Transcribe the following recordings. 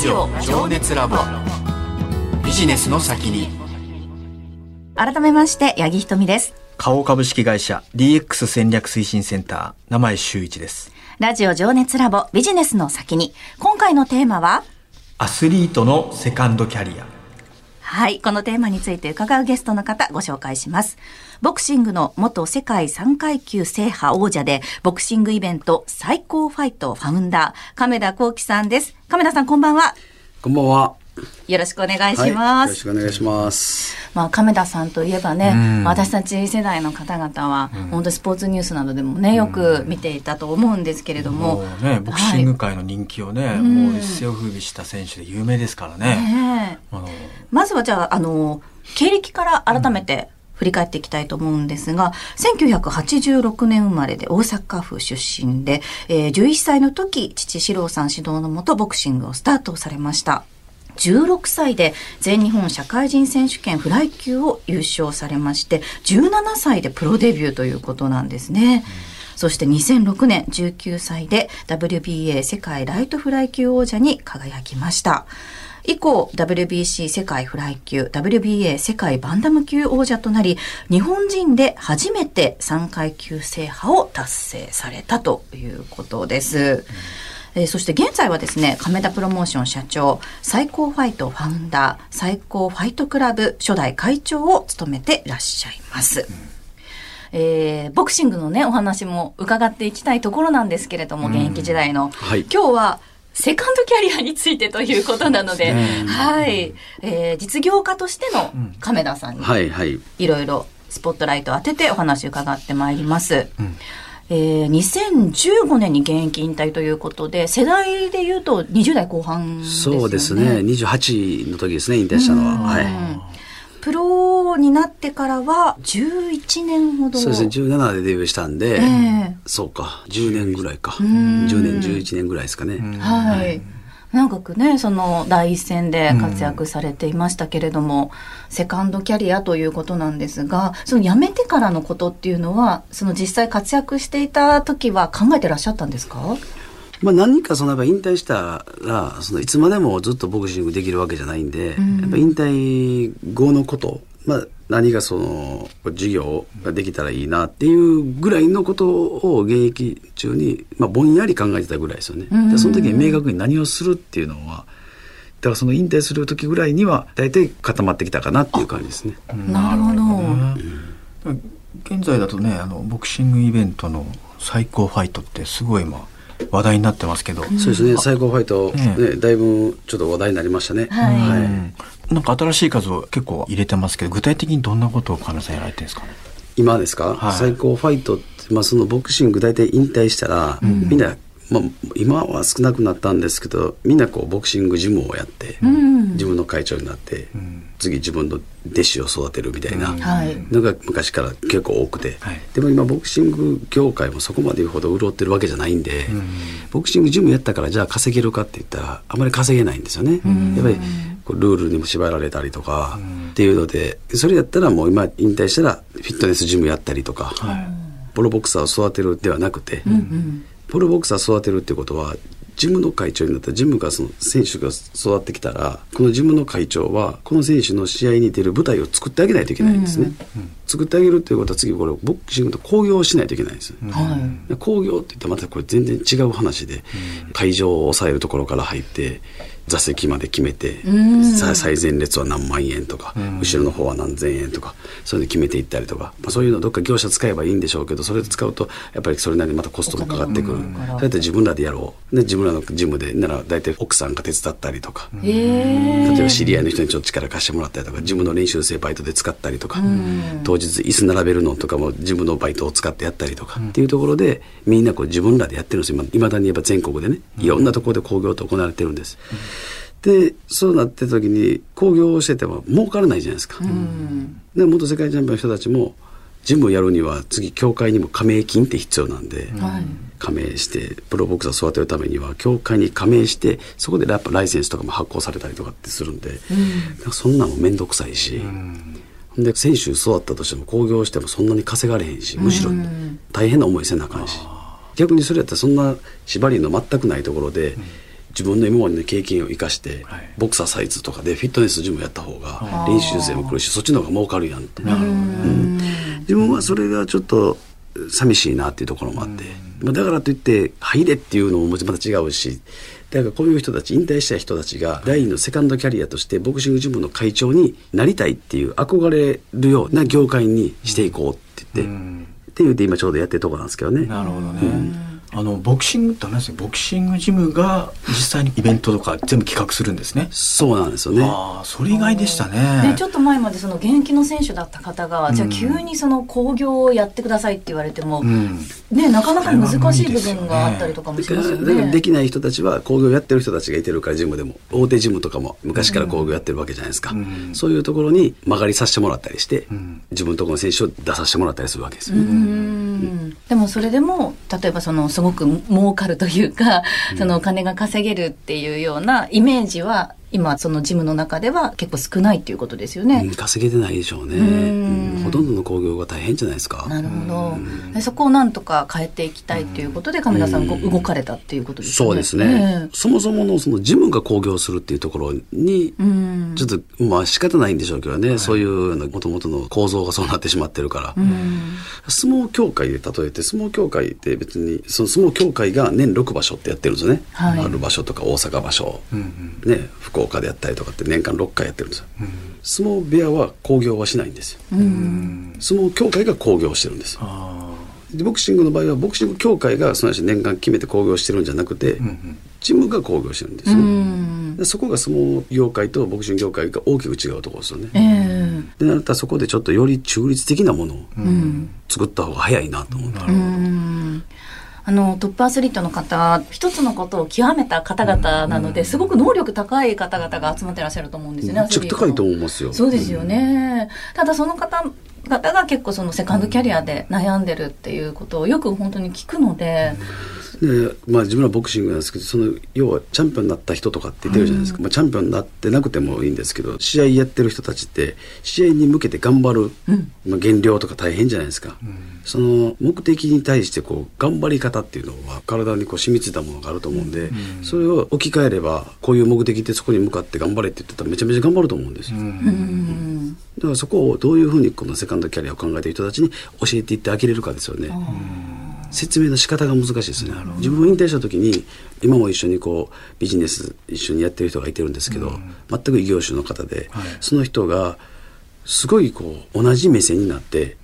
ジオ情熱ラボ。ビジネスの先に。改めまして八木ひとみです。花王株式会社 DX 戦略推進センター名前周一です。ラジオ情熱ラボビジネスの先に。今回のテーマは？アスリートのセカンドキャリア。はい。このテーマについて伺うゲストの方ご紹介します。ボクシングの元世界3階級制覇王者で、ボクシングイベント最高ファイトファウンダー、亀田光輝さんです。亀田さんこんばんは。こんばんは。よろしくお願いしはい、よます。ろしくお願いします。まあ、亀田さんといえばね、うん私たち世代の方々は、本当スポーツニュースなどでもね、よく見ていたと思うんですけれども。もうねボクシング界の人気をね、もう一世を風靡した選手で有名ですからね、ねえあのまずはじゃあ、あの、経歴から改めて振り返っていきたいと思うんですが、1986年生まれで大阪府出身で、えー11歳の時、父四郎さん指導のもとボクシングをスタートされました。16歳で全日本社会人選手権フライ級を優勝されまして、17歳でプロデビューということなんですね。そして2006年19歳で WBA 世界ライトフライ級王者に輝きました。以降 WBC 世界フライ級 WBA 世界バンダム級王者となり日本人で初めて3階級制覇を達成されたということです。えーそして現在はですね、亀田プロモーション社長、最高ファイトファウンダー、最高ファイトクラブ初代会長を務めていらっしゃいます。えーボクシングのね、お話も伺っていきたいところなんですけれども、現役時代の。はい今日は、セカンドキャリアについてということなので、ねはい。えー実業家としての亀田さんに、はい、ろいろスポットライトを当ててお話を伺ってまいります。んえー2015年に現役引退ということで、世代で言うと20代後半ですよね。そうですね。28の時ですね、引退したのは。はい。プロになってからは11年ほど。そうですね、17でデビューしたんで、ええそうか、10年ぐらいか。10年、11年ぐらいですかね。はい。長くね、その第一線で活躍されていましたけれども、セカンドキャリアということなんですが、その辞めてからのことっていうのは、その実際活躍していた時は考えてらっしゃったんですか？まあ何人かそのやっぱ引退したら、そのいつまでもずっとボクシングできるわけじゃないんで、やっぱ引退後のこと、まあ何がその授業ができたらいいなっていうぐらいのことを現役中に、まあぼんやり考えてたぐらいですよね。でその時に明確に何をするっていうのは、だからその引退する時ぐらいには大体固まってきたかなっていう感じですね。なるほど。現在だとねあのボクシングイベントの最高ファイトってすごい今話題になってますけど、そうですね、最高ファイト、ええ。ね、だいぶちょっと話題になりましたね。はい。うんなんか新しい数を結構入れてますけど具体的にどんなことを金井さんやられてるんですかね。今ですか、はい。最高ファイトって、まあ、そのボクシング大体引退したら、みんな、まあ、今は少なくなったんですけどみんなこうボクシングジムをやって、自分の会長になって、次自分の弟子を育てるみたいなはい。のが昔から結構多くて、はい。でも今ボクシング業界もそこまで言うほど潤ってるわけじゃないんで、ボクシングジムやったからじゃあ稼げるかって言ったらあまり稼げないんですよね。やっぱりルールにも縛られたりとかっていうのでそれやったらもう今引退したらフィットネスジムやったりとか、プロボクサーを育てるではなくて、プロボクサーを育てるってことはジムの会長になったらジムがその選手が育ってきたらこのジムの会長はこの選手の試合に出る舞台を作ってあげないといけないんですね、作ってあげるっていうことは次これボクシングと興行をしないといけないんですよ、はい。興行って言ったらまたこれ全然違う話で、会場を抑えるところから入って座席まで決めて、さ最前列は何万円とか、後ろの方は何千円とかそういうの決めていったりとか、まあ、そういうのどっか業者使えばいいんでしょうけどそれで使うとやっぱりそれなりにまたコストもかかってくる、それやって自分らでやろう。で自分らのジムでなら大体奥さんが手伝ったりとか、ええ例えば知り合いの人にちょっと力貸してもらったりとか自分の練習生バイトで使ったりとか、当日椅子並べるのとかも自分のバイトを使ってやったりとか、っていうところでみんなこう自分らでやってるんですよ。いまだに言えば全国でねいろんなところで興行と行われてるんです、でそうなってる時に興行をしてても儲からないじゃないですか、で元世界チャンピオンの人たちもジムをやるには次協会にも加盟金って必要なんで、はい。加盟してプロボクサーを育てるためには協会に加盟してそこでやっぱライセンスとかも発行されたりとかってするんで、なんかそんなのも面倒くさいし、で選手育ったとしても興行してもそんなに稼がれへんしむしろ大変な思いせなあかんし、逆にそれやったらそんな縛りの全くないところで自分の今までの経験を生かして、はい。ボクサーサイズとかでフィットネスジムやった方が練習生も来るしそっちの方が儲かるやんって、うん。自分はそれがちょっと寂しいなっていうところもあって、まあだからといって入れっていうのもまた違うしだからこういう人たち引退した人たちが第二のセカンドキャリアとしてボクシングジムの会長になりたいっていう憧れるような業界にしていこうって言って、うん。って言って今ちょうどやってるところなんですけどね。なるほどね。あのボクシングって話ですよボクシングジムが実際にイベントとか全部企画するんですね。そうなんですよね。ああそれ意外でしたでね。ちょっと前までその現役の選手だった方が、じゃあ急にその興行をやってくださいって言われても、うん。ね、なかなか難しい部分があったりとかもしますよね。だからできない人たちは工業やってる人たちがいてるからジムでも大手ジムとかも昔から工業やってるわけじゃないですか、うんそういうところに曲がりさせてもらったりして、ん自分のところの選手を出させてもらったりするわけですよ、うんでもそれでも例えばそのすごく儲かるというか、そのお金が稼げるっていうようなイメージは今そのジムの中では結構少ないっていうことですよね。うん稼げてないでしょうね、うん。うんほとんどの工業が大変じゃないですか。なるほど、でそこをなんとか変えていきたいということで亀田さんご動かれたっていうことですよね。そうですね、そもそものそのジムが興行するっていうところにちょっとまあ仕方ないんでしょうけどね、そういうもともとの構造がそうなってしまってるから、うん。相撲協会で例えて相撲協会って別にその相撲協会が年6場所ってやってるんですよね、はい。ある場所とか大阪場所、うんね、福岡でやったりとかって年間6回やってるんですよ、相撲部屋は興行はしないんですよ。うん相撲協会が興行してるんです。よあでボクシングの場合はボクシング協会がその話年間決めて興行してるんじゃなくて、あ。うんうん。ジムが興行してるんですうよ、ん。でそこが相撲業界とボクシング業界が大きく違うところですよね、ええ。でなったらそこでちょっとより中立的なものをうん。作った方が早いなと思って、うんあのトップアスリートの方一つのことを極めた方々なので、すごく能力高い方々が集まってらっしゃると思うんですよね。めっちゃ高いと思いますよ。そうですよね。ただその方々が結構そのセカンドキャリアで悩んでるっていうことをよく本当に聞くので、でまあ自分はボクシングなんですけどその要はチャンピオンになった人とかって言ってるじゃないですか、まあ、チャンピオンになってなくてもいいんですけど試合やってる人たちって試合に向けて頑張る、まあ、減量とか大変じゃないですか、その目的に対してこう頑張り方っていうのは体にこう染みついたものがあると思うんで、それを置き換えればこういう目的でそこに向かって頑張れって言ってたらめちゃめちゃ頑張ると思うんですよ、うんだからそこをどういうふうにこのセカンドキャリアを考えている人たちに教えていってあげれるかですよね。説明の仕方が難しいですね。自分を引退した時に今も一緒にこうビジネス一緒にやってる人がいてるんですけど、全く異業種の方で、はい。その人がすごいこう同じ目線になって、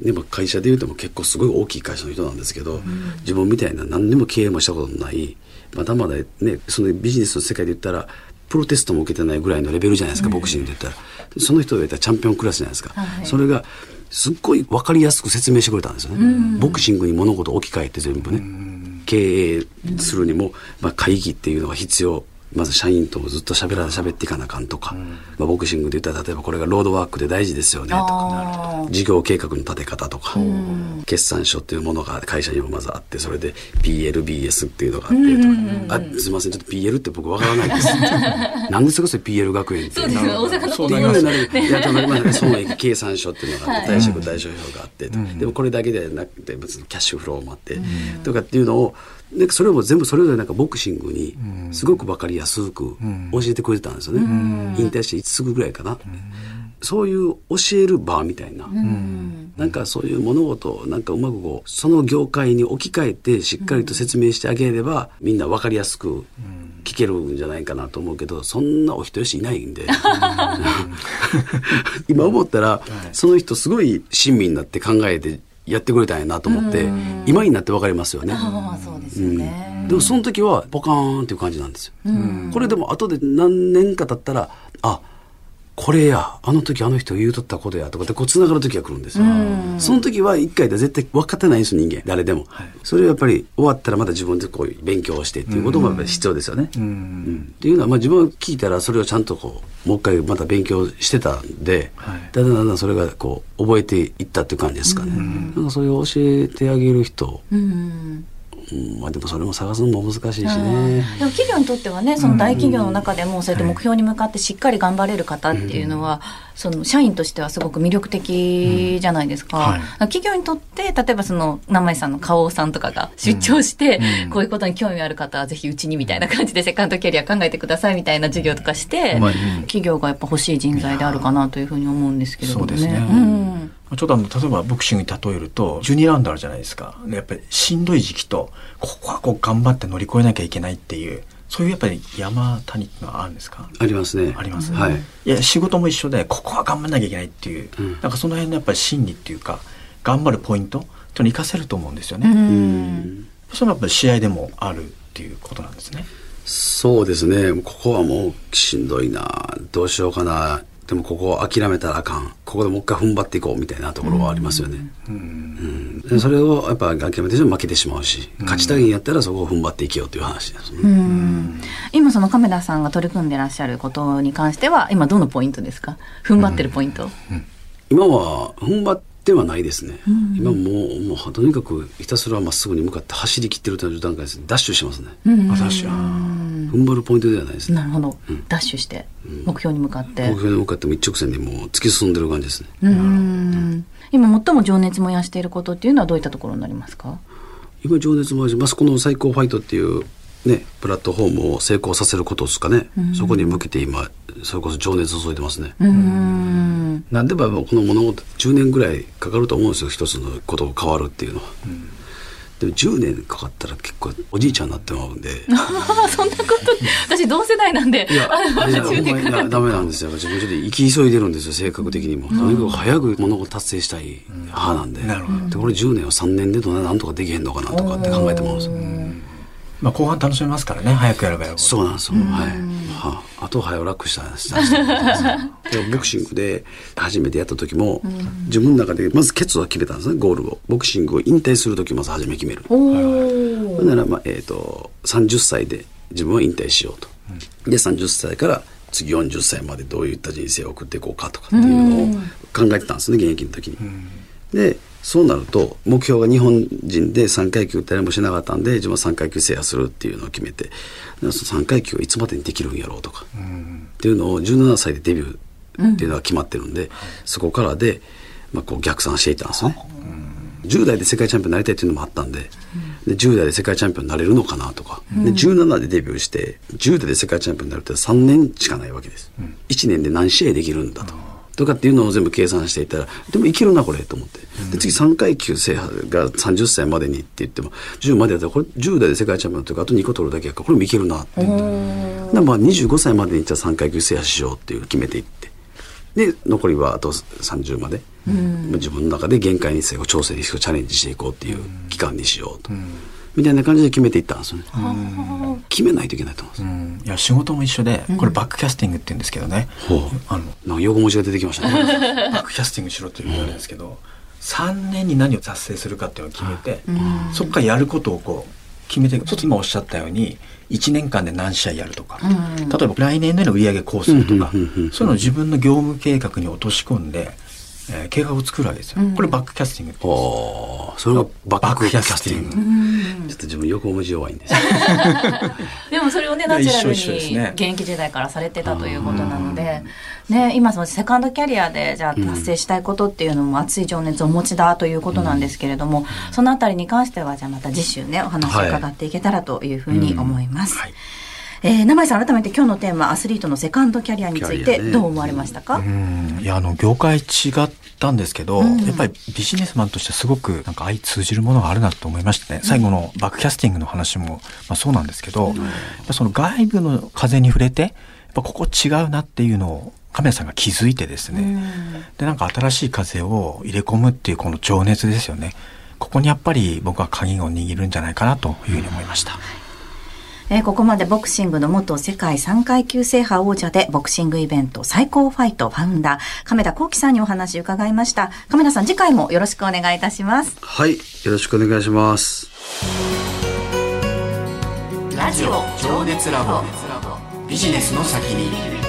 でも会社でいうとも結構すごい大きい会社の人なんですけど、自分みたいな何にも経営もしたことのないまだまだねそのビジネスの世界で言ったらプロテストも受けてないぐらいのレベルじゃないですか、ボクシングで言ったら。その人が言ったらチャンピオンクラスじゃないですか、はい。それがすっごい分かりやすく説明してくれたんですよね、ボクシングに物事を置き換えて全部ね、経営するにも、まあ、会議っていうのが必要まず社員とずっと喋ら喋っていかなあかんとか、まあ、ボクシングで言ったら例えばこれがロードワークで大事ですよねとか事業計画の立て方とか、決算書っていうものが会社にもまずあってそれで PLBS っていうのがあってとか、あすみませんちょっと PL って僕わからないです。なんでそれ PL 学園ってそうですよ大阪のそうってなりますやとなります。ね損益計算書っていうのがあって、貸借対照表があって、でもこれだけではなくて別にキャッシュフローもあって、とかっていうのをなんかそれも全部それぞれなんかボクシングにすごく分かりやすく教えてくれてたんですよね、引退してすぐぐらいかな、そういう教える場みたいな、なんかそういう物事をなんかうまくこうその業界に置き換えてしっかりと説明してあげれば、みんな分かりやすく聞けるんじゃないかなと思うけどそんなお人よしいないんで。今思ったら、その人すごい親身になって考えてやってくれたんやなと思って、今になって分かりますよね。で。でもその時はポカーンっていう感じなんですよ。これでも後で何年か経ったら、あ、これや、あの時あの人言うとったことやとかってこう繋がる時が来るんですよ。その時は一回では絶対分かってないんですよ、人間。誰でも。それをやっぱり終わったらまた自分でこう勉強をしてっていうこともやっぱり必要ですよね。うんっていうのは、まあ自分が聞いたらそれをちゃんとこう、もう一回また勉強してたんで、はいだんだんだんだんそれがこう、覚えていったっていう感じですかね。なんかそれを教えてあげる人、うんうん、まあでもそれも探すのも難しいしね。でも企業にとってはねその大企業の中でもそうやって目標に向かってしっかり頑張れる方っていうのは、その社員としてはすごく魅力的じゃないですか、はい。企業にとって例えばその生井さんの花王さんとかが出張して、うん。こういうことに興味ある方はぜひうちにみたいな感じでセカンドキャリア考えてくださいみたいな授業とかして、まあ企業がやっぱ欲しい人材であるかなというふうに思うんですけれどもね。そうですね。うんちょっとあの、例えばボクシングに例えると、12ラウンドあるじゃないですか。でやっぱりしんどい時期と、ここはこう頑張って乗り越えなきゃいけないっていう、そういうやっぱり山谷っていうのはあるんですか？ありますね。あります、はい。いや、仕事も一緒で、ここは頑張んなきゃいけないっていう、うんなんかその辺のやっぱり心理っていうか、頑張るポイントっていうのに活かせると思うんですようね。んそれはやっぱり試合でもあるっていうことなんですね。そうですね。ここはもうしんどいな。どうしようかな。でもここを諦めたらあかん。ここでもう一回踏ん張っていこうみたいなところはありますよね。うん。でそれをやっぱ諦めてしま負けてしまうし、勝ちたいんやったらそこを踏ん張っていけよという話ですね。うん。今その亀田さんが取り組んでらっしゃることに関しては今どのポイントですか？踏ん張ってるポイント、今は踏ん張ってはないですね。今もう、もうとにかくひたすらまっすぐに向かって走り切ってるという段階です。ダッシュしてますね。私は。踏ん張るポイントではないですね。なるほど、ダッシュして目標に向かって。目標に向かっても一直線にもう突き進んでる感じですね。うん今最も情熱燃やしていることっていうのはどういったところになりますか？今情熱もあるしまあそこの最高ファイトっていうねプラットフォームを成功させることですかね、そこに向けて今それこそ情熱を注いでますね、うんなんでもこの物事10年ぐらいかかると思うんですよ一つのことが変わるっていうのは、でも10年かかったら結構おじいちゃんになってまうんで。あ そんなこと私同世代なんでいやあ いや10年かかダメなんですよ。自分ちょっと生き急いでるんですよ性格的にも、とにかく早く物事達成したい派なんで,、なるほど。でこれ10年を3年でどんなんとかできへんのかなとかって考えてもらうんですよまあ後半楽しめますからね、早くやればやるほど。そうなんですよ。はい。はあ、あとは早楽したしたしたで ボクシングで初めてやった時も、自分の中でまず決は決めたんですね、ゴールを。ボクシングを引退する時まず初め決める。おほーんなら、まあ、えっ、と、30歳で自分は引退しようと。で、30歳から次40歳までどういった人生を送っていこうかとかっていうのを考えてたんですね、現役の時に。で、そうなると、目標が日本人で3階級誰もしなかったんで、自分は3階級制覇するっていうのを決めて、でその3階級はいつまでにできるんやろうとか、っていうのを17歳でデビューっていうのが決まってるんで、そこからで、まあ、こう逆算していったんですね。10代で世界チャンピオンになりたいっていうのもあったんで、で10代で世界チャンピオンになれるのかなとか、で17でデビューして10代で世界チャンピオンになるって3年しかないわけです、1年で何試合できるんだと、とかっていうのを全部計算していったらでもいけるなこれと思ってで次3階級制覇が30歳までにって言っても10までやったらこれ10代で世界チャンピオンというかあと2個取るだけやからこれもいけるなって言ってでまあ25歳までにじゃあ3階級制覇しようっていう決めていってで残りはあと30まで、自分の中で限界に最後調整にチャレンジしていこうっていう期間にしようと、みたいな感じで決めていったんですよね、決めないといけないと思うんです、うん。いや仕事も一緒で、これバックキャスティングって言うんですけどね、ほう。あのなんか横文字が出てきましたね。バックキャスティングしろって言われるんですけど、3年に何を達成するかっていうのを決めて、そこからやることをこう決めていくそうすると今おっしゃったように1年間で何試合やるとか、例えば来年での売上こうするとか、そういうのを自分の業務計画に落とし込ん。で、えー計画を作るわけですよ、これバックキャスティングおーそれがバックキャスティング。バックキャスちょっと自分横文字弱いんです。でもそれをねナチュラルにね。現役時代からされてたということなので、ね、今そのセカンドキャリアでじゃあ達成したいことっていうのも熱い情熱をお持ちだということなんですけれども、そのあたりに関してはじゃあまた次週ねお話を伺っていけたらというふうに思います。はいえー、名前さん改めて今日のテーマアスリートのセカンドキャリアについてどう思われましたか、うん。いやあの業界違ったんですけど、やっぱりビジネスマンとしてすごくなんか相通じるものがあるなと思いましてね、最後のバックキャスティングの話も、まあ、そうなんですけど、やっぱその外部の風に触れてやっぱここ違うなっていうのを亀谷さんが気づいてですね、でなんか新しい風を入れ込むっていうこの情熱ですよね。ここにやっぱり僕は鍵を握るんじゃないかなというふうに思いました。えーここまでボクシングの元世界3階級制覇王者でボクシングイベント最高ファイトファウンダー亀田幸喜さんにお話伺いました。亀田さん次回もよろしくお願いいたします。はいよろしくお願いします。ラジオ情熱ラボ。ビジネスの先に